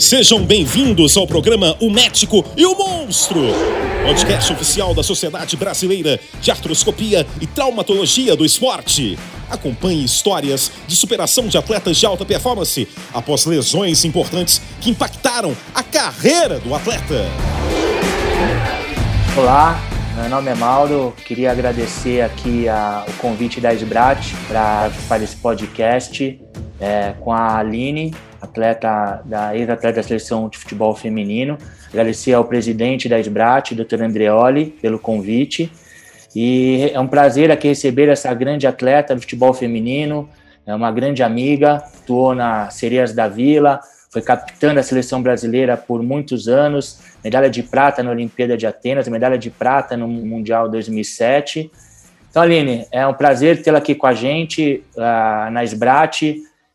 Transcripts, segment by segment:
Sejam bem-vindos ao programa O Médico e o Monstro, podcast oficial da Sociedade Brasileira de Artroscopia e Traumatologia do Esporte. Acompanhe histórias de superação de atletas de alta performance após lesões importantes que impactaram a carreira do atleta. Olá, meu nome é Mauro. Queria agradecer aqui a, o convite da Esbrat para participar desse podcast é, com a Aline, atleta da ex-atleta da seleção de futebol feminino. Agradecer ao presidente da Esbrat, Dr. Andreoli, pelo convite. E é um prazer aqui receber essa grande atleta do futebol feminino, é uma grande amiga, atuou na Sereias da Vila, foi capitã da seleção brasileira por muitos anos, medalha de prata na Olimpíada de Atenas, medalha de prata no Mundial 2007. Então, Aline, é um prazer tê-la aqui com a gente uh, na Esbrat,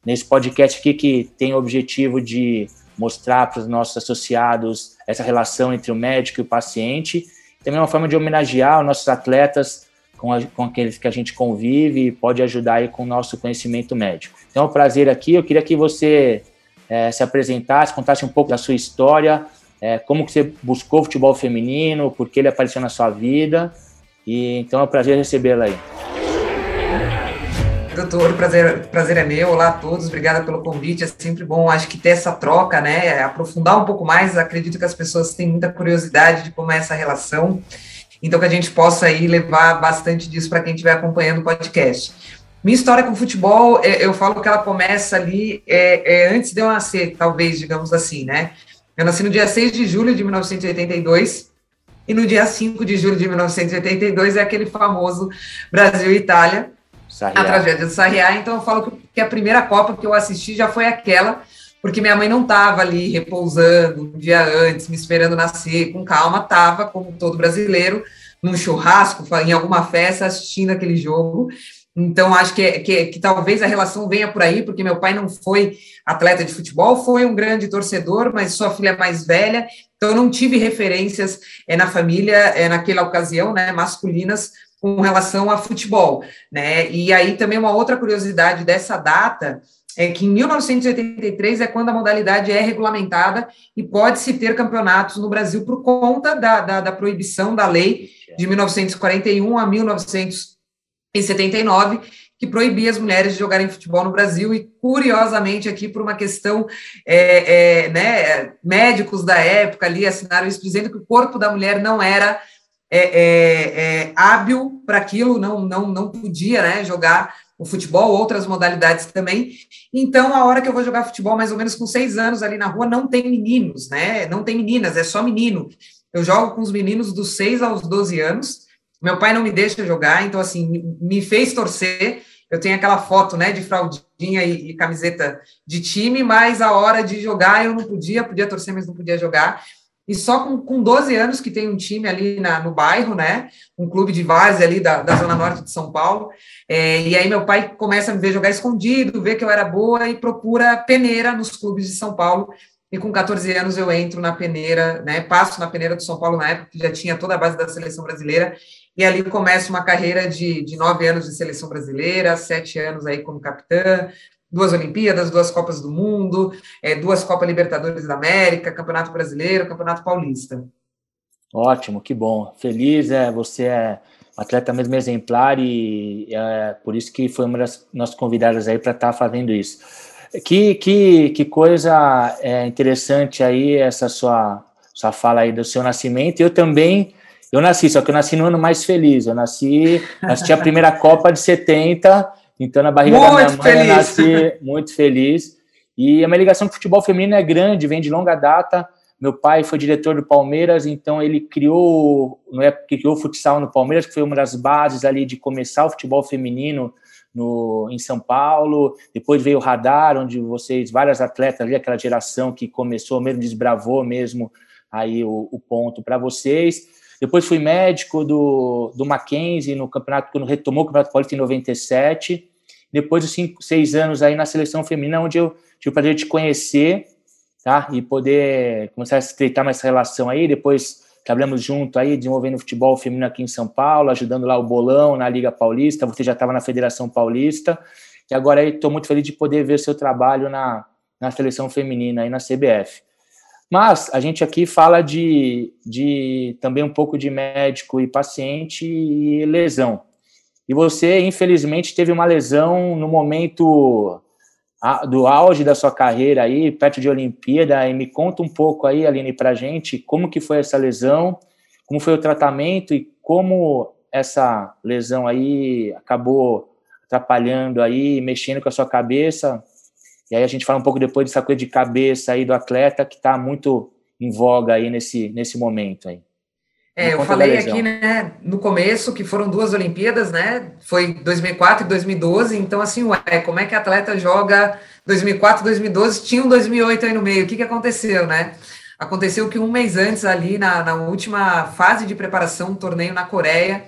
nesse podcast aqui que tem o objetivo de mostrar para os nossos associados essa relação entre o médico e o paciente também é uma forma de homenagear os nossos atletas com, a, com aqueles que a gente convive e pode ajudar aí com o nosso conhecimento médico. Então é um prazer aqui, eu queria que você é, se apresentasse, contasse um pouco da sua história, é, como que você buscou o futebol feminino, por que ele apareceu na sua vida, e então é um prazer recebê-la aí. Doutor, prazer, prazer é meu. Olá a todos, obrigada pelo convite. É sempre bom, acho que ter essa troca, né? Aprofundar um pouco mais. Acredito que as pessoas têm muita curiosidade de como é essa relação. Então, que a gente possa aí levar bastante disso para quem estiver acompanhando o podcast. Minha história com futebol, é, eu falo que ela começa ali é, é, antes de eu nascer, talvez, digamos assim, né? Eu nasci no dia 6 de julho de 1982, e no dia 5 de julho de 1982 é aquele famoso Brasil e Itália, Sarriá. a tragédia do Sarriá. Então eu falo que a primeira Copa que eu assisti já foi aquela, porque minha mãe não estava ali repousando um dia antes, me esperando nascer, com calma, estava, como todo brasileiro, num churrasco, em alguma festa, assistindo aquele jogo. Então, acho que, que, que, talvez a relação venha por aí, porque meu pai não foi atleta de futebol, foi um grande torcedor, mas sua filha é mais velha, então não tive referências é, na família, é, naquela ocasião, né, masculinas, com relação a futebol, né? E aí também uma outra curiosidade dessa data é que em 1983 é quando a modalidade é regulamentada e pode-se ter campeonatos no Brasil por conta da, da, da, proibição da lei de 1941 a 1979, que proibia as mulheres de jogarem futebol no Brasil, e curiosamente aqui por uma questão, é, é, né, médicos da época ali assinaram isso dizendo que o corpo da mulher não era é, é, é hábil para aquilo, não, não, não podia né, jogar o futebol, outras modalidades também. Então, a hora que eu vou jogar futebol, mais ou menos com seis anos ali na rua, não tem meninos, né? Não tem meninas, é só menino. Eu jogo com os meninos dos seis aos 12 anos. Meu pai não me deixa jogar, então, assim, me fez torcer. Eu tenho aquela foto, né, de fraldinha e, e camiseta de time, mas a hora de jogar eu não podia, podia torcer, mas não podia jogar e só com, com 12 anos que tem um time ali na, no bairro, né? Um clube de base ali da, da Zona Norte de São Paulo. É, e aí meu pai começa a me ver jogar escondido, vê que eu era boa e procura peneira nos clubes de São Paulo. E com 14 anos eu entro na peneira, né? Passo na peneira do São Paulo na época, que já tinha toda a base da seleção brasileira. E ali começa uma carreira de, de nove anos de seleção brasileira, sete anos aí como capitã, duas Olimpíadas, duas Copas do Mundo, é, duas Copas Libertadores da América, Campeonato Brasileiro, Campeonato Paulista. Ótimo, que bom. Feliz, é, você é atleta mesmo exemplar e é por isso que foi uma das nossas convidadas aí para estar tá fazendo isso. Que, que, que coisa é, interessante aí essa sua, sua fala aí do seu nascimento. Eu também, eu nasci, só que eu nasci no ano mais feliz. Eu nasci, assisti a primeira Copa de 70 então, na barriga muito da minha mãe, feliz. eu nasci muito feliz. E a minha ligação com o futebol feminino é grande, vem de longa data. Meu pai foi diretor do Palmeiras, então ele criou, não é que criou o futsal no Palmeiras, que foi uma das bases ali de começar o futebol feminino no, em São Paulo. Depois veio o Radar, onde vocês, várias atletas ali, aquela geração que começou mesmo, desbravou mesmo aí o, o ponto para vocês. Depois fui médico do, do Mackenzie no campeonato, quando retomou o Campeonato Paulista em 97. Depois de cinco, seis anos aí na seleção feminina, onde eu tive o prazer de conhecer, tá? E poder começar a estreitar mais essa relação aí. Depois trabalhamos junto aí, desenvolvendo futebol feminino aqui em São Paulo, ajudando lá o Bolão na Liga Paulista. Você já estava na Federação Paulista. E agora estou muito feliz de poder ver seu trabalho na, na seleção feminina aí na CBF. Mas a gente aqui fala de, de também um pouco de médico e paciente e lesão. E você, infelizmente, teve uma lesão no momento do auge da sua carreira aí, perto de Olimpíada, e me conta um pouco aí, Aline, pra gente, como que foi essa lesão, como foi o tratamento e como essa lesão aí acabou atrapalhando aí, mexendo com a sua cabeça. E aí a gente fala um pouco depois dessa coisa de cabeça aí do atleta que está muito em voga aí nesse, nesse momento aí. É, eu falei aqui, né, no começo que foram duas Olimpíadas, né? Foi 2004 e 2012. Então, assim, ué, como é que atleta joga 2004 e 2012? Tinha um 2008 aí no meio. O que, que aconteceu, né? Aconteceu que um mês antes, ali na, na última fase de preparação, um torneio na Coreia,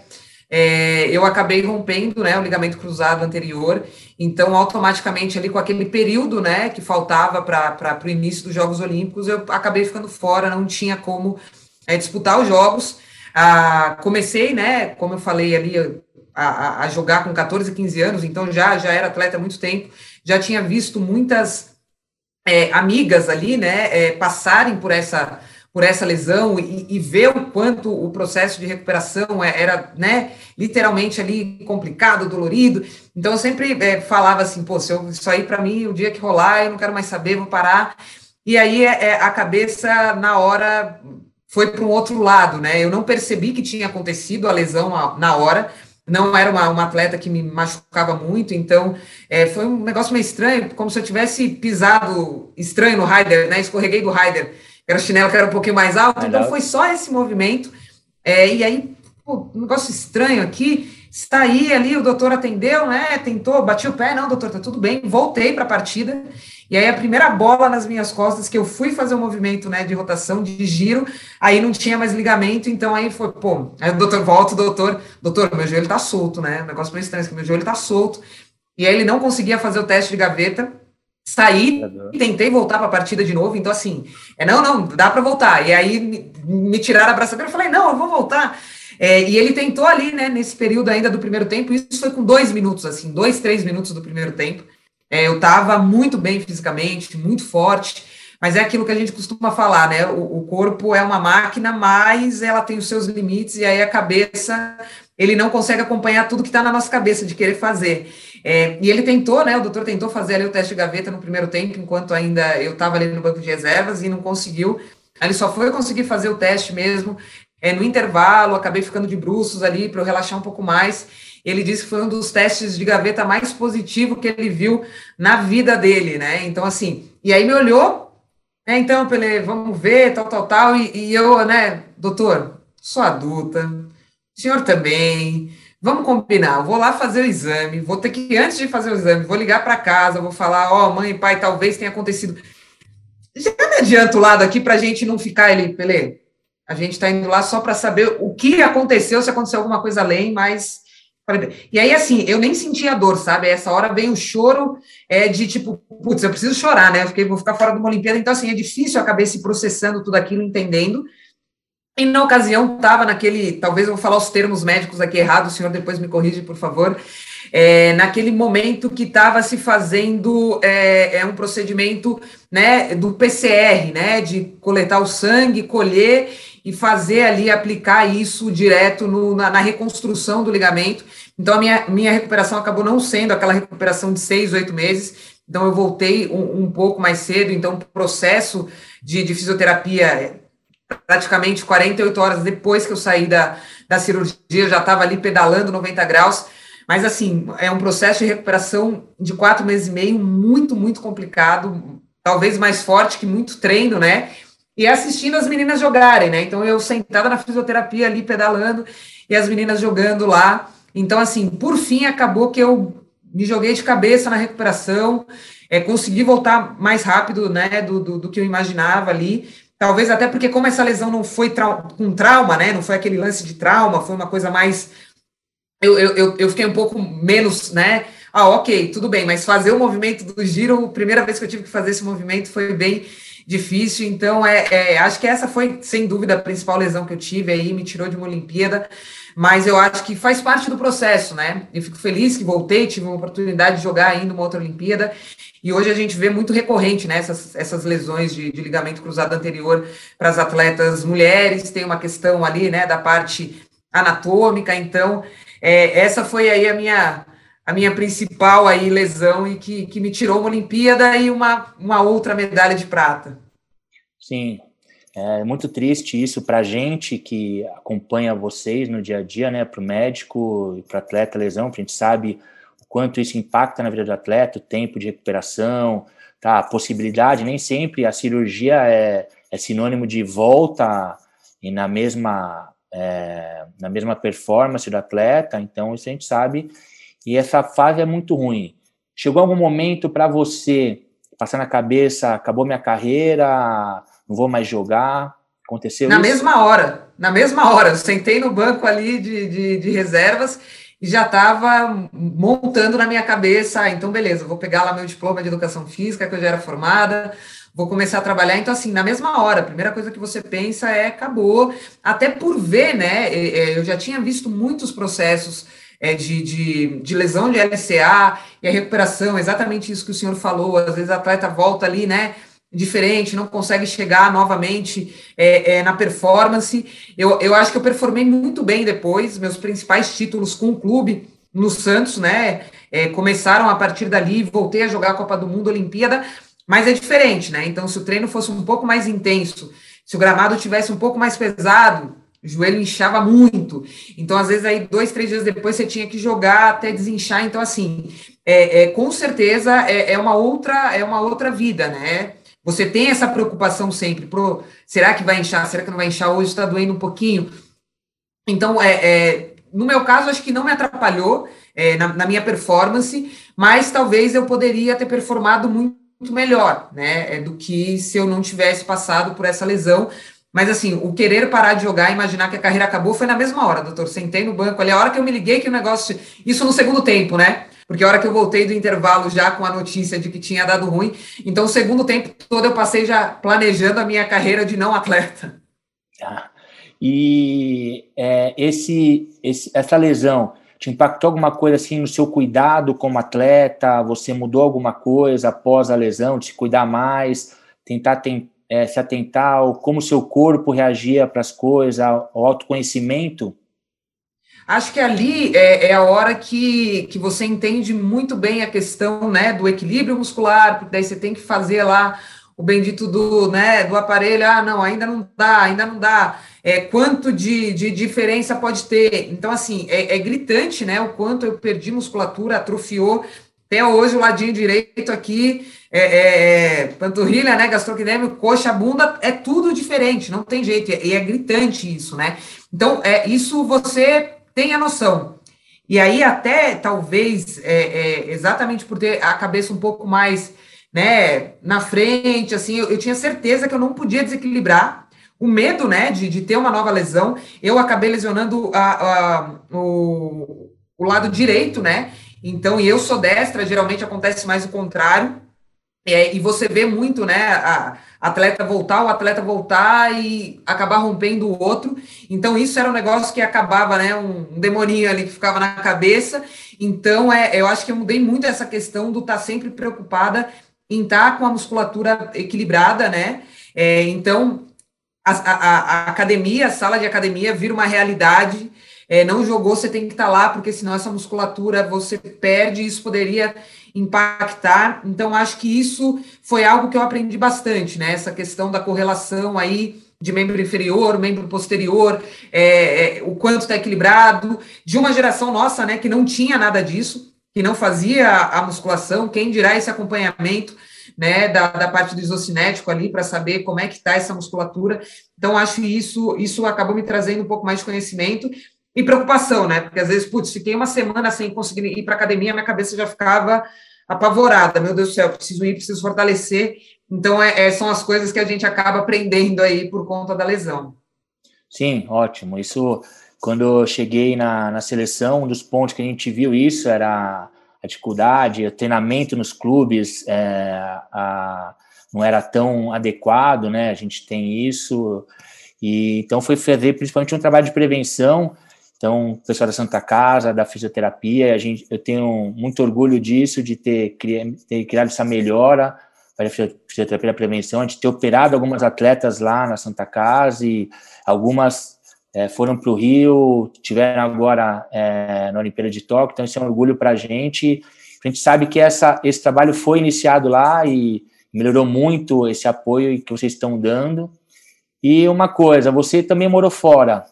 é, eu acabei rompendo né, o ligamento cruzado anterior, então automaticamente ali com aquele período né, que faltava para o início dos Jogos Olímpicos, eu acabei ficando fora, não tinha como é, disputar os Jogos. Ah, comecei, né, como eu falei ali, a, a, jogar com 14, 15 anos, então já, já era atleta há muito tempo, já tinha visto muitas é, amigas ali, né, é, passarem por essa por essa lesão e, e, ver o quanto o processo de recuperação é, era, né, literalmente ali complicado, dolorido. Então eu sempre é, falava assim, pô, se eu, isso aí para mim, o dia que rolar, eu não quero mais saber, vou parar. E aí é, é a cabeça na hora foi para um outro lado, né? Eu não percebi que tinha acontecido a lesão na hora. Não era uma, uma atleta que me machucava muito, então é, foi um negócio meio estranho, como se eu tivesse pisado estranho no rider, né? Escorreguei do rider era o chinelo que era um pouquinho mais alto, então foi só esse movimento. É, e aí, pô, um negócio estranho aqui, está aí ali, o doutor atendeu, né? Tentou, bati o pé, não, doutor, tá tudo bem, voltei para a partida. E aí a primeira bola nas minhas costas que eu fui fazer o um movimento, né, de rotação, de giro, aí não tinha mais ligamento, então aí foi, pô, aí o doutor volta, o doutor, doutor, meu joelho tá solto, né? Um negócio meio estranho, que meu joelho tá solto. E aí ele não conseguia fazer o teste de gaveta. Saí e tentei voltar para a partida de novo. Então, assim, é não, não, dá para voltar. E aí me, me tiraram a braçadeira. Eu falei, não, eu vou voltar. É, e ele tentou ali, né, nesse período ainda do primeiro tempo. Isso foi com dois minutos, assim, dois, três minutos do primeiro tempo. É, eu estava muito bem fisicamente, muito forte. Mas é aquilo que a gente costuma falar, né? O, o corpo é uma máquina, mas ela tem os seus limites, e aí a cabeça, ele não consegue acompanhar tudo que está na nossa cabeça de querer fazer. É, e ele tentou, né? O doutor tentou fazer ali o teste de gaveta no primeiro tempo, enquanto ainda eu estava ali no banco de reservas e não conseguiu. Ele só foi conseguir fazer o teste mesmo é, no intervalo, acabei ficando de bruços ali para eu relaxar um pouco mais. Ele disse que foi um dos testes de gaveta mais positivo que ele viu na vida dele, né? Então, assim, e aí me olhou, né? Então, Pele, vamos ver, tal, tal, tal. E, e eu, né, doutor, sou adulta, o senhor também Vamos combinar, vou lá fazer o exame, vou ter que, antes de fazer o exame, vou ligar para casa, vou falar, ó, oh, mãe, pai, talvez tenha acontecido. Já me adianto o lado aqui para a gente não ficar ali, Pelé. A gente está indo lá só para saber o que aconteceu, se aconteceu alguma coisa além, mas. E aí, assim, eu nem senti a dor, sabe? Essa hora veio o choro é, de tipo, putz, eu preciso chorar, né? Eu fiquei, vou ficar fora de uma Olimpíada, então, assim, é difícil eu acabei se processando tudo aquilo, entendendo. E na ocasião estava naquele, talvez eu vou falar os termos médicos aqui errados, o senhor depois me corrige, por favor. É, naquele momento que estava se fazendo é, é, um procedimento né, do PCR, né, de coletar o sangue, colher e fazer ali, aplicar isso direto no, na, na, reconstrução do ligamento. Então, a minha, minha recuperação acabou não sendo aquela recuperação de seis, oito meses. Então, eu voltei um, um pouco mais cedo. Então, o processo de, de fisioterapia praticamente 48 horas depois que eu saí da, da cirurgia, eu já estava ali pedalando 90 graus. Mas, assim, é um processo de recuperação de quatro meses e meio muito, muito complicado, talvez mais forte que muito treino, né? E assistindo as meninas jogarem, né? Então, eu sentada na fisioterapia ali, pedalando, e as meninas jogando lá. Então, assim, por fim, acabou que eu me joguei de cabeça na recuperação, é, consegui voltar mais rápido, né, do, do, do que eu imaginava ali, Talvez até porque, como essa lesão não foi trau com trauma, né? Não foi aquele lance de trauma, foi uma coisa mais. Eu, eu, eu fiquei um pouco menos, né? Ah, ok, tudo bem, mas fazer o movimento do giro, a primeira vez que eu tive que fazer esse movimento foi bem difícil. Então, é, é, acho que essa foi, sem dúvida, a principal lesão que eu tive aí, me tirou de uma Olimpíada, mas eu acho que faz parte do processo, né? Eu fico feliz que voltei, tive uma oportunidade de jogar ainda uma outra Olimpíada, e hoje a gente vê muito recorrente né, essas, essas lesões de, de ligamento cruzado anterior para as atletas mulheres, tem uma questão ali, né, da parte anatômica, então é, essa foi aí a minha a minha principal aí lesão e que, que me tirou uma Olimpíada e uma, uma outra medalha de prata. Sim, é muito triste isso para a gente que acompanha vocês no dia a dia, né? Para o médico e para atleta lesão, a gente sabe o quanto isso impacta na vida do atleta, o tempo de recuperação, tá? A possibilidade, nem sempre a cirurgia é, é sinônimo de volta e na mesma, é, na mesma performance do atleta, então isso a gente sabe e essa fase é muito ruim. Chegou algum momento para você passar na cabeça, acabou minha carreira, não vou mais jogar? Aconteceu Na isso? mesma hora, na mesma hora. Eu sentei no banco ali de, de, de reservas e já estava montando na minha cabeça, ah, então beleza, vou pegar lá meu diploma de educação física, que eu já era formada, vou começar a trabalhar. Então, assim, na mesma hora, a primeira coisa que você pensa é acabou. Até por ver, né? Eu já tinha visto muitos processos é, de, de, de, lesão de LCA e a recuperação, exatamente isso que o senhor falou. Às vezes a atleta volta ali, né? Diferente, não consegue chegar novamente é, é, na performance. Eu, eu acho que eu performei muito bem depois, meus principais títulos com o clube no Santos, né? É, começaram a partir dali, voltei a jogar a Copa do Mundo, Olimpíada, mas é diferente, né? Então, se o treino fosse um pouco mais intenso, se o gramado tivesse um pouco mais pesado, o joelho inchava muito. Então, às vezes, aí, dois, três dias depois, você tinha que jogar até desinchar. Então, assim, é, é com certeza é, é, uma outra, é uma outra vida, né? Você tem essa preocupação sempre, pro, será que vai inchar? Será que não vai inchar? Hoje está doendo um pouquinho. Então, é, é, no meu caso, acho que não me atrapalhou é, na, na minha performance, mas talvez eu poderia ter performado muito melhor, né? É, do que se eu não tivesse passado por essa lesão. Mas assim, o querer parar de jogar, imaginar que a carreira acabou, foi na mesma hora, doutor. Sentei no banco ali, a hora que eu me liguei que o negócio. Isso no segundo tempo, né? Porque a hora que eu voltei do intervalo já com a notícia de que tinha dado ruim, então o segundo tempo todo eu passei já planejando a minha carreira de não atleta. Ah, e é, esse, esse, essa lesão te impactou alguma coisa assim no seu cuidado como atleta? Você mudou alguma coisa após a lesão, de se cuidar mais, tentar tentar é, se atentar ao como seu corpo reagia para as coisas, ao, autoconhecimento? Acho que ali é, é, a hora que, que você entende muito bem a questão né, do equilíbrio muscular, porque daí você tem que fazer lá o bendito do, né, do aparelho, ah, não, ainda não dá, ainda não dá. É, quanto de, de diferença pode ter? Então, assim, é, é gritante, né, o quanto eu perdi musculatura, atrofiou. Até hoje o ladinho direito aqui é, é, é, panturrilha, né, gastrocnêmio, coxa, bunda, é tudo diferente, não tem jeito, e é, gritante isso, né? Então, é, isso você tem a noção. E aí, até talvez, é, é, exatamente por ter a cabeça um pouco mais né, na frente, assim, eu, eu tinha certeza que eu não podia desequilibrar. O medo, né, de, de ter uma nova lesão, eu acabei lesionando a, a, o, o lado direito, né? Então, e eu sou destra, geralmente acontece mais o contrário. É, e você vê muito, né, a atleta voltar, o atleta voltar e acabar rompendo o outro. Então, isso era um negócio que acabava, né, um, um demoninho ali que ficava na cabeça. Então, é, eu acho que eu mudei muito essa questão do estar tá sempre preocupada em estar tá com a musculatura equilibrada, né? É, então, a, a, a, academia, a sala de academia vira uma realidade. É, não jogou, você tem que estar tá lá, porque senão essa musculatura você perde. Isso poderia impactar. Então, acho que isso foi algo que eu aprendi bastante, né? Essa questão da correlação aí de membro inferior, membro posterior, é, é, o quanto está equilibrado, de uma geração nossa, né, que não tinha nada disso, que não fazia a, musculação, quem dirá esse acompanhamento, né, da, da parte do isocinético ali, para saber como é que está essa musculatura. Então, acho que isso, isso acabou me trazendo um pouco mais de conhecimento, e preocupação, né? Porque às vezes, putz, fiquei uma semana sem conseguir ir para academia, minha cabeça já ficava apavorada. Meu Deus do céu, preciso ir, preciso fortalecer. Então, é, é, são as coisas que a gente acaba aprendendo aí por conta da lesão. Sim, ótimo. Isso, quando eu cheguei na, na seleção, um dos pontos que a gente viu isso era a dificuldade, o treinamento nos clubes, é, a, não era tão adequado, né? A gente tem isso. E então foi fazer principalmente um trabalho de prevenção. Então, o pessoal da Santa Casa, da fisioterapia, a gente, eu tenho muito orgulho disso, de ter, ter criado essa melhora para a fisioterapia da prevenção, de ter operado algumas atletas lá na Santa Casa e algumas é, foram para o Rio, tiveram agora é, na Olimpíada de Tóquio, então isso é um orgulho para a gente. A gente sabe que essa, esse trabalho foi iniciado lá e melhorou muito esse apoio que vocês estão dando. E uma coisa, você também morou fora.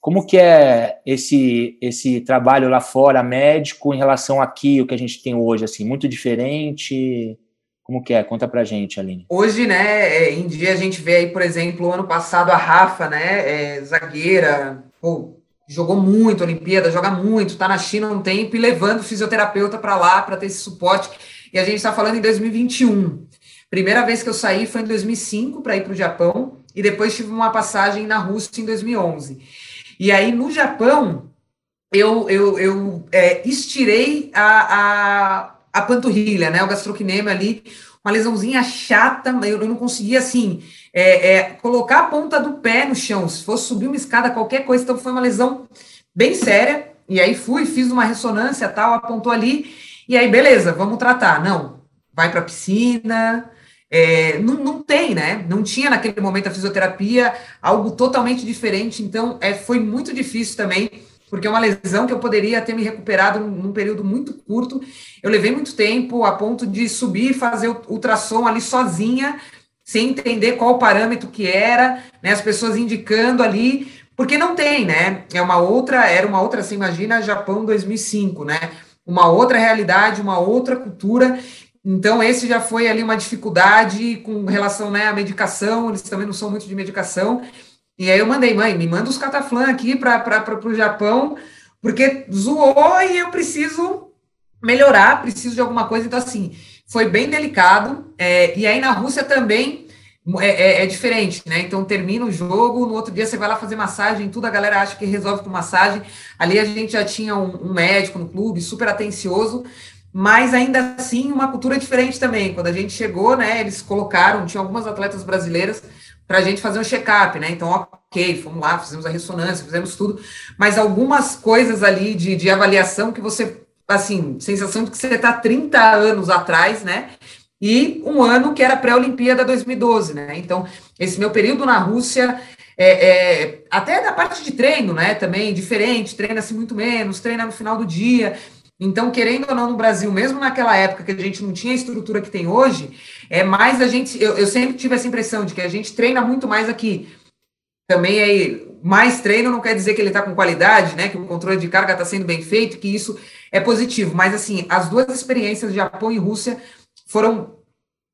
Como que é esse esse trabalho lá fora, médico, em relação aqui, o que a gente tem hoje, assim, muito diferente? Como que é? Conta pra gente, Aline. Hoje, né, é, em dia a gente vê aí, por exemplo, ano passado a Rafa, né, é, zagueira, pô, jogou muito Olimpíada, joga muito, tá na China um tempo e levando fisioterapeuta para lá para ter esse suporte. E a gente está falando em 2021. Primeira vez que eu saí foi em 2005 para ir para o Japão e depois tive uma passagem na Rússia em 2011. E aí no Japão eu, eu, eu é, estirei a, a, a panturrilha, né, o gastrocnêmio ali, uma lesãozinha chata, eu, eu não conseguia assim é, é, colocar a ponta do pé no chão, se fosse subir uma escada, qualquer coisa, então foi uma lesão bem séria. E aí fui, fiz uma ressonância tal, apontou ali, e aí beleza, vamos tratar. Não, vai para a piscina, é, não, não tem, né? Não tinha naquele momento a fisioterapia, algo totalmente diferente. Então, é, foi muito difícil também, porque é uma lesão que eu poderia ter me recuperado num, período muito curto. Eu levei muito tempo a ponto de subir e fazer o ultrassom ali sozinha, sem entender qual o parâmetro que era, né? As pessoas indicando ali, porque não tem, né? É uma outra, era uma outra, você imagina, Japão 2005, né? Uma outra realidade, uma outra cultura então, esse já foi ali uma dificuldade com relação né, à medicação, eles também não são muito de medicação. E aí eu mandei, mãe, me manda os cataflã aqui para o Japão, porque zoou e eu preciso melhorar, preciso de alguma coisa. Então, assim, foi bem delicado. É, e aí na Rússia também é, é, é, diferente, né? Então termina o jogo, no outro dia você vai lá fazer massagem, tudo a galera acha que resolve com massagem. Ali a gente já tinha um, um médico no clube, super atencioso mas ainda assim uma cultura diferente também. Quando a gente chegou, né, eles colocaram, tinha algumas atletas brasileiras para a gente fazer um check-up, né? Então, ok, fomos lá, fizemos a ressonância, fizemos tudo, mas algumas coisas ali de, de avaliação que você, assim, sensação de que você está 30 anos atrás, né? E um ano que era pré-Olimpíada 2012, né? Então, esse meu período na Rússia, é, é, até da parte de treino, né? Também diferente, treina-se muito menos, treina no final do dia. Então, querendo ou não, no Brasil, mesmo naquela época que a gente não tinha a estrutura que tem hoje, é mais a gente. Eu, eu sempre tive essa impressão de que a gente treina muito mais aqui. Também é mais treino não quer dizer que ele está com qualidade, né? Que o controle de carga está sendo bem feito, que isso é positivo. Mas assim, as duas experiências, Japão e Rússia, foram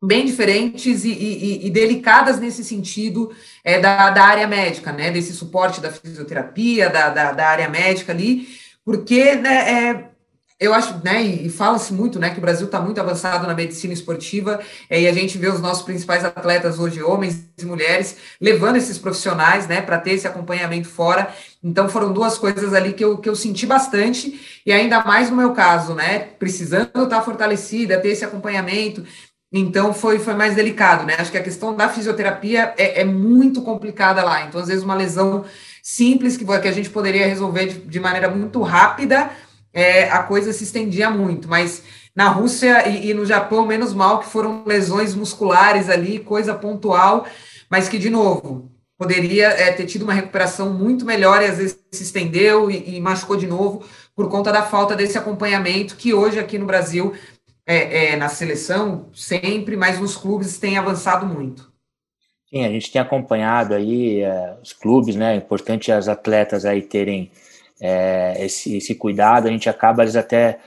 bem diferentes e, e, e delicadas nesse sentido é, da, da área médica, né? Desse suporte da fisioterapia, da, da, da área médica ali, porque né, é, eu acho, né, e, fala-se muito, né, que o Brasil está muito avançado na medicina esportiva, é, e a gente vê os nossos principais atletas hoje, homens e mulheres, levando esses profissionais, né, para ter esse acompanhamento fora. Então, foram duas coisas ali que eu, que eu senti bastante, e ainda mais no meu caso, né, precisando estar tá fortalecida, ter esse acompanhamento. Então, foi, foi mais delicado, né? Acho que a questão da fisioterapia é, é muito complicada lá. Então, às vezes, uma lesão simples que, que a gente poderia resolver de, de maneira muito rápida é, a coisa se estendia muito, mas na Rússia e, e, no Japão, menos mal que foram lesões musculares ali, coisa pontual, mas que, de novo, poderia é, ter tido uma recuperação muito melhor e às vezes se estendeu e, e, machucou de novo por conta da falta desse acompanhamento que hoje aqui no Brasil, é, é, na seleção, sempre, mas nos clubes tem avançado muito. Sim, a gente tem acompanhado aí é, os clubes, né? É importante as atletas aí terem é, esse, esse cuidado, a gente acaba às vezes até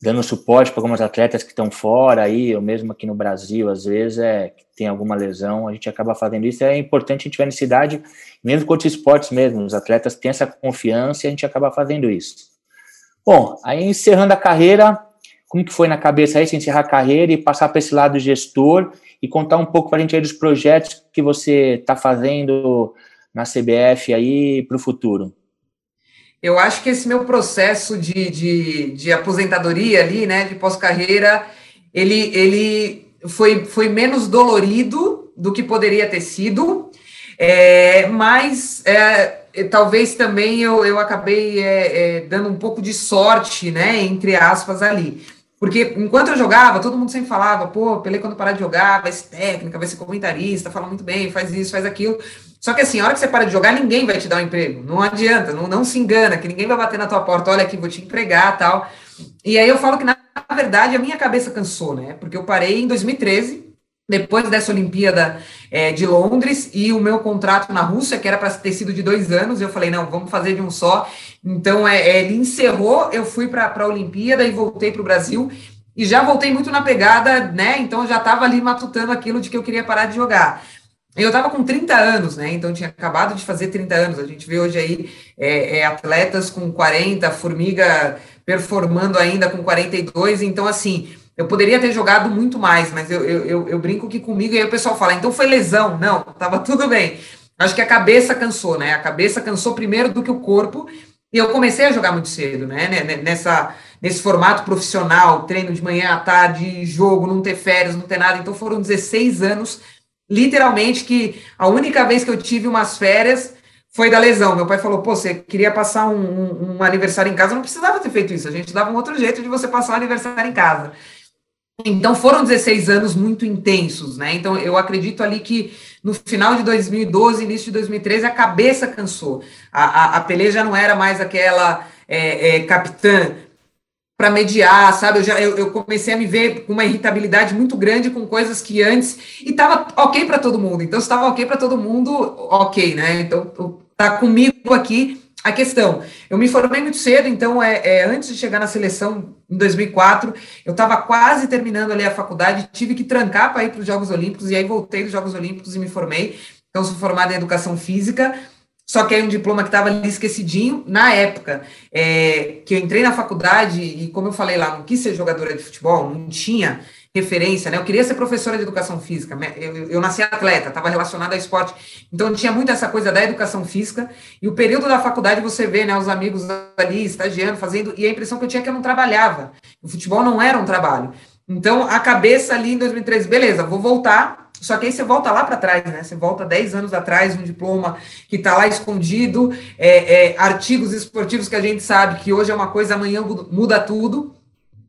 dando suporte para algumas atletas que estão fora aí, ou mesmo aqui no Brasil, às vezes, é, tem alguma lesão, a gente acaba fazendo isso. É importante a gente ver a necessidade, mesmo com outros esportes mesmo, os atletas têm essa confiança e a gente acaba fazendo isso. Bom, aí encerrando a carreira, como que foi na cabeça aí, se encerrar a carreira e passar para esse lado gestor e contar um pouco para a gente aí dos projetos que você está fazendo na CBF aí para o futuro? Eu acho que esse meu processo de, de, de aposentadoria ali, né, de pós-carreira, ele, ele foi, foi menos dolorido do que poderia ter sido, é, mas é, talvez também eu, eu acabei é, é, dando um pouco de sorte, né, entre aspas, ali. Porque enquanto eu jogava, todo mundo sempre falava, pô, Pelé quando parar de jogar, vai ser técnica, vai ser comentarista, fala muito bem, faz isso, faz aquilo. Só que assim, a hora que você para de jogar, ninguém vai te dar um emprego. Não adianta, não, não se engana, que ninguém vai bater na tua porta, olha aqui, vou te empregar tal. E aí eu falo que, na verdade, a minha cabeça cansou, né? Porque eu parei em 2013, depois dessa Olimpíada é, de Londres e o meu contrato na Rússia, que era para ter sido de dois anos, eu falei, não, vamos fazer de um só. Então, é, é ele encerrou, eu fui para a Olimpíada e voltei para o Brasil, e já voltei muito na pegada, né? Então, eu já estava ali matutando aquilo de que eu queria parar de jogar. Eu estava com 30 anos, né? Então, tinha acabado de fazer 30 anos. A gente vê hoje aí é, é, atletas com 40, formiga performando ainda com 42. Então, assim, eu poderia ter jogado muito mais, mas eu, eu, eu, brinco que comigo, e aí o pessoal fala, então foi lesão. Não, tava tudo bem. Acho que a cabeça cansou, né? A cabeça cansou primeiro do que o corpo, e eu comecei a jogar muito cedo, né? Nessa, nesse formato profissional, treino de manhã à tarde, jogo, não ter férias, não ter nada. Então foram 16 anos, literalmente, que a única vez que eu tive umas férias foi da lesão. Meu pai falou: pô, você queria passar um, um, um aniversário em casa, não precisava ter feito isso. A gente dava um outro jeito de você passar um aniversário em casa. Então foram 16 anos muito intensos, né? Então eu acredito ali que no final de 2012, início de 2013, a cabeça cansou. A, a, a Pelé já não era mais aquela é, é, capitã para mediar, sabe? Eu, já, eu, eu, comecei a me ver com uma irritabilidade muito grande com coisas que antes. E estava ok para todo mundo. Então, se estava ok para todo mundo, ok, né? Então, tá comigo aqui a questão. Eu me formei muito cedo, então, é, é antes de chegar na seleção em 2004, eu estava quase terminando ali a faculdade, tive que trancar para ir para os Jogos Olímpicos, e aí voltei dos Jogos Olímpicos e me formei. Então, sou formada em Educação Física, só que é um diploma que estava ali esquecidinho. Na época é, que eu entrei na faculdade, e como eu falei lá, não quis ser jogadora de futebol, não tinha referência, né? Eu queria ser professora de educação física. Eu, eu nasci atleta, estava relacionada ao esporte, então tinha muito essa coisa da educação física. E o período da faculdade você vê, né, os amigos ali estagiando, fazendo, e a impressão que eu tinha é que eu não trabalhava. O futebol não era um trabalho. Então a cabeça ali em 2013, beleza, vou voltar. Só que aí você volta lá para trás, né? Você volta 10 anos atrás, um diploma que está lá escondido, é, é, artigos esportivos que a gente sabe que hoje é uma coisa, amanhã muda tudo.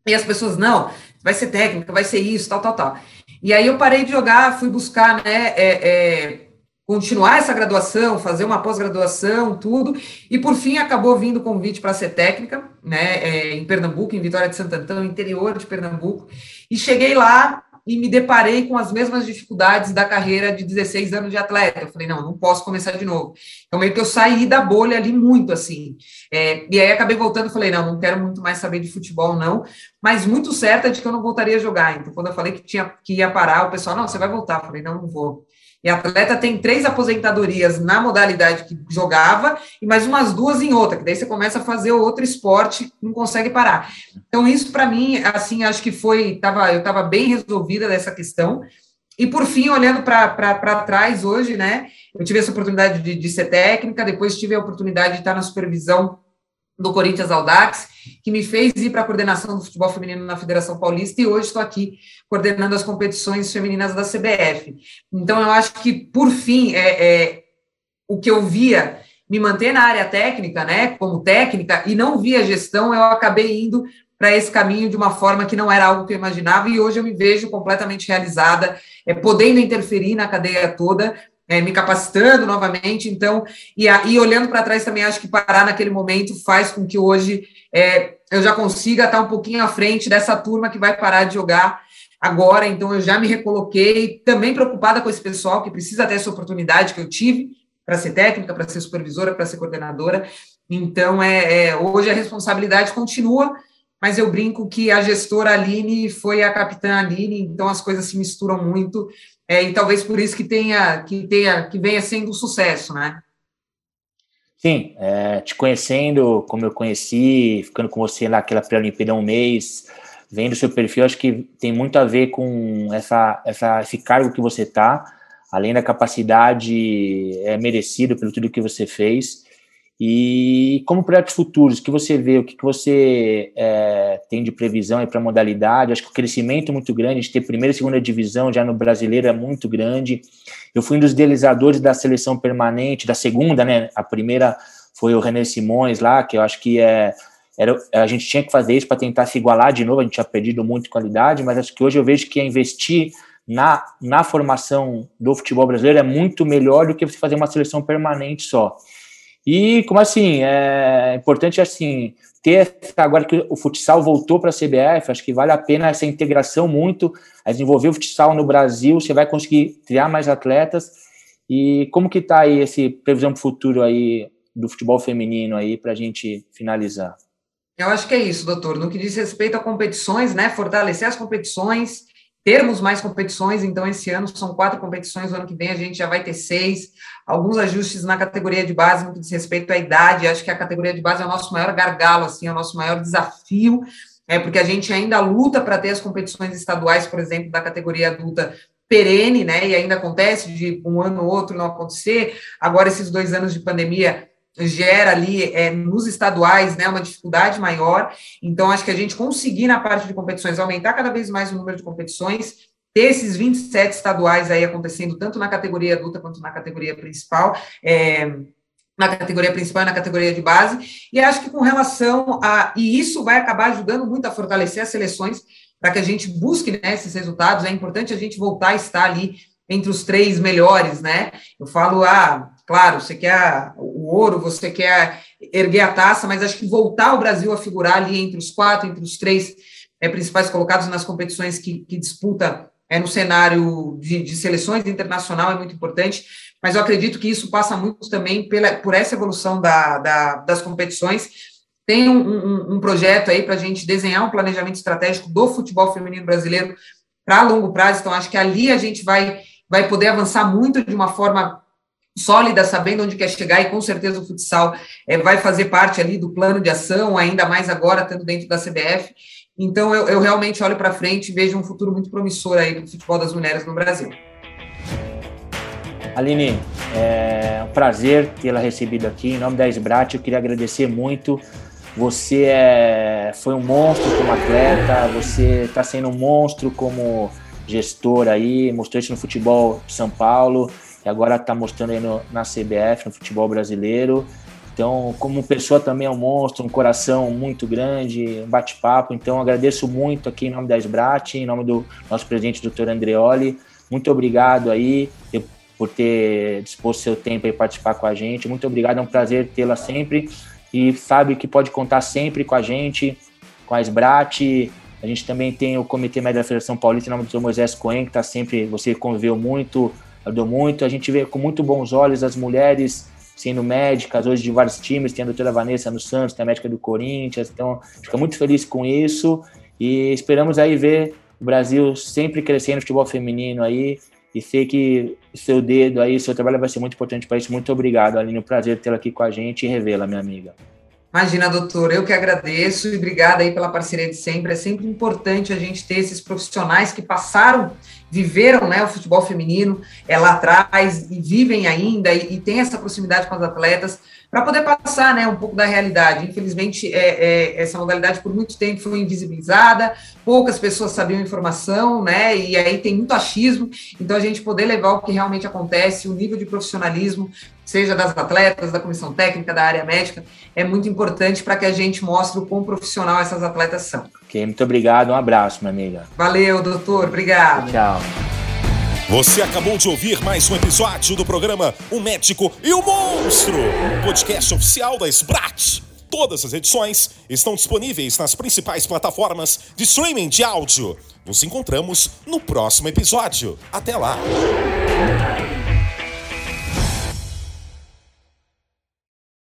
E as pessoas, não, vai ser técnica, vai ser isso, tal, tal, tal. E aí eu parei de jogar, fui buscar, né, é, é, continuar essa graduação, fazer uma pós-graduação, tudo, e por fim acabou vindo o convite para ser técnica, né, é, em Pernambuco, em Vitória de Santo Antão, interior de Pernambuco, e cheguei lá e me deparei com as mesmas dificuldades da carreira de 16 anos de atleta. Eu falei, não, não posso começar de novo. Então, meio que eu saí da bolha ali muito, assim. É, e aí acabei voltando e falei, não, não quero muito mais saber de futebol, não. Mas muito certa de que eu não voltaria a jogar. Então, quando eu falei que, tinha, que ia parar, o pessoal, não, você vai voltar. Eu falei, não, não vou. E atleta tem três aposentadorias na modalidade que jogava e mais umas duas em outra, que daí você começa a fazer outro esporte, não consegue parar. Então, isso para mim, assim, acho que foi, tava, eu estava bem resolvida dessa questão. E por fim, olhando para trás hoje, né? Eu tive essa oportunidade de, de ser técnica, depois tive a oportunidade de estar na supervisão do Corinthians Aldax, que me fez ir para a coordenação do futebol feminino na Federação Paulista, e hoje estou aqui coordenando as competições femininas da CBF. Então, eu acho que, por fim, é, é o que eu via me manter na área técnica, né, como técnica, e não via gestão, eu acabei indo para esse caminho de uma forma que não era algo que eu imaginava, e hoje eu me vejo completamente realizada, é, podendo interferir na cadeia toda, é, me capacitando novamente. Então, e, a, e olhando para trás também, acho que parar naquele momento faz com que hoje é, eu já consiga estar um pouquinho à frente dessa turma que vai parar de jogar agora. Então, eu já me recoloquei, também preocupada com esse pessoal que precisa ter essa oportunidade que eu tive para ser técnica, para ser supervisora, para ser coordenadora. Então, é, é, hoje a responsabilidade continua, mas eu brinco que a gestora Aline foi a capitã Aline, então as coisas se misturam muito é, e talvez por isso que tenha, que tenha, que venha sendo um sucesso, né? Sim, é, te conhecendo como eu conheci, ficando com você naquela pré-olimpíada um mês, vendo seu perfil, acho que tem muito a ver com essa, essa, esse cargo que você está, além da capacidade é merecido pelo tudo que você fez. E como projetos futuros, que você vê, o que, você é, tem de previsão para a modalidade? Acho que o crescimento é muito grande, a gente ter primeira e segunda divisão já no brasileiro é muito grande. Eu fui um dos idealizadores da seleção permanente, da segunda, né? A primeira foi o René Simões lá, que eu acho que é. Era, a gente tinha que fazer isso para tentar se igualar de novo, a gente tinha perdido muito qualidade, mas acho que hoje eu vejo que é investir na, na formação do futebol brasileiro é muito melhor do que você fazer uma seleção permanente só. E como assim, é importante assim ter agora que o futsal voltou para a CBF, acho que vale a pena essa integração muito, a desenvolver o futsal no Brasil, você vai conseguir criar mais atletas. E como que está aí esse previsão para o futuro aí do futebol feminino aí para a gente finalizar? Eu acho que é isso, doutor. No que diz respeito a competições, né? Fortalecer as competições, termos mais competições. Então, esse ano são quatro competições, ano que vem a gente já vai ter seis alguns ajustes na categoria de base no que diz respeito à idade. Acho que a categoria de base é o nosso maior gargalo, assim, é o nosso maior desafio, é porque a gente ainda luta para ter as competições estaduais, por exemplo, da categoria adulta perene, né? E ainda acontece de um ano ou outro não acontecer. Agora, esses dois anos de pandemia gera ali é, nos estaduais né, uma dificuldade maior. Então, acho que a gente conseguir na parte de competições aumentar cada vez mais o número de competições ter esses 27 estaduais aí acontecendo, tanto na categoria adulta quanto na categoria principal, é, na categoria principal e na categoria de base, e acho que com relação a. E isso vai acabar ajudando muito a fortalecer as seleções para que a gente busque né, esses resultados. É importante a gente voltar a estar ali entre os três melhores, né? Eu falo, ah, claro, você quer o ouro, você quer erguer a taça, mas acho que voltar o Brasil a figurar ali entre os quatro, entre os três é, principais colocados nas competições que, que disputa é, no cenário de, de, seleções internacional é muito importante, mas eu acredito que isso passa muito também pela, por essa evolução da, da, das competições. Tem um, um, um projeto aí para a gente desenhar um planejamento estratégico do futebol feminino brasileiro para longo prazo, então acho que ali a gente vai, vai poder avançar muito de uma forma sólida, sabendo onde quer chegar, e com certeza o futsal é, vai fazer parte ali do plano de ação, ainda mais agora, estando dentro da CBF. Então, eu, eu realmente olho para frente e vejo um futuro muito promissor aí do futebol das mulheres no Brasil. Aline, é um prazer tê-la recebido aqui. Em nome da Esbrat, eu queria agradecer muito. Você é, foi um monstro como atleta, você está sendo um monstro como gestor aí, mostrou isso no futebol de São Paulo agora está mostrando aí no, na CBF, no futebol brasileiro. Então, como pessoa também é um monstro, um coração muito grande, um bate-papo. Então, agradeço muito aqui em nome da Esbrat, em nome do nosso presidente, doutor Andreoli. Muito obrigado aí por ter disposto seu tempo e participar com a gente. Muito obrigado, é um prazer tê-la sempre. E sabe que pode contar sempre com a gente, com a Esbrat. A gente também tem o Comitê Médio da Federação Paulista, em nome do Dr. Moisés Coen, que está sempre, você conviveu muito, ajudou muito. A gente vê com muito bons olhos as mulheres sendo médicas hoje de vários times, tem a doutora Vanessa no Santos, tem a médica do Corinthians, então fica muito feliz com isso e esperamos aí ver o Brasil sempre crescendo no futebol feminino aí e sei que seu dedo aí, seu trabalho vai ser muito importante para isso. Muito obrigado, Aline, um prazer tê-la aqui com a gente e revê-la, minha amiga. Imagina, doutor, eu que agradeço e obrigada aí pela parceria de sempre. É sempre importante a gente ter esses profissionais que passaram viveram né, o futebol feminino é, lá atrás e vivem ainda e, e têm essa proximidade com as atletas para poder passar né, um pouco da realidade. Infelizmente, é, é, essa modalidade por muito tempo foi invisibilizada, poucas pessoas sabiam informação, né, e aí tem muito achismo, então a gente poder levar o que realmente acontece, o nível de profissionalismo, seja das atletas, da comissão técnica, da área médica, é muito importante para que a gente mostre o quão profissional essas atletas são. Ok, muito obrigado, um abraço, minha amiga. Valeu, doutor, obrigado. Tchau. Você acabou de ouvir mais um episódio do programa O Médico e o Monstro, podcast oficial da Sbrat. Todas as edições estão disponíveis nas principais plataformas de streaming de áudio. Nos encontramos no próximo episódio. Até lá!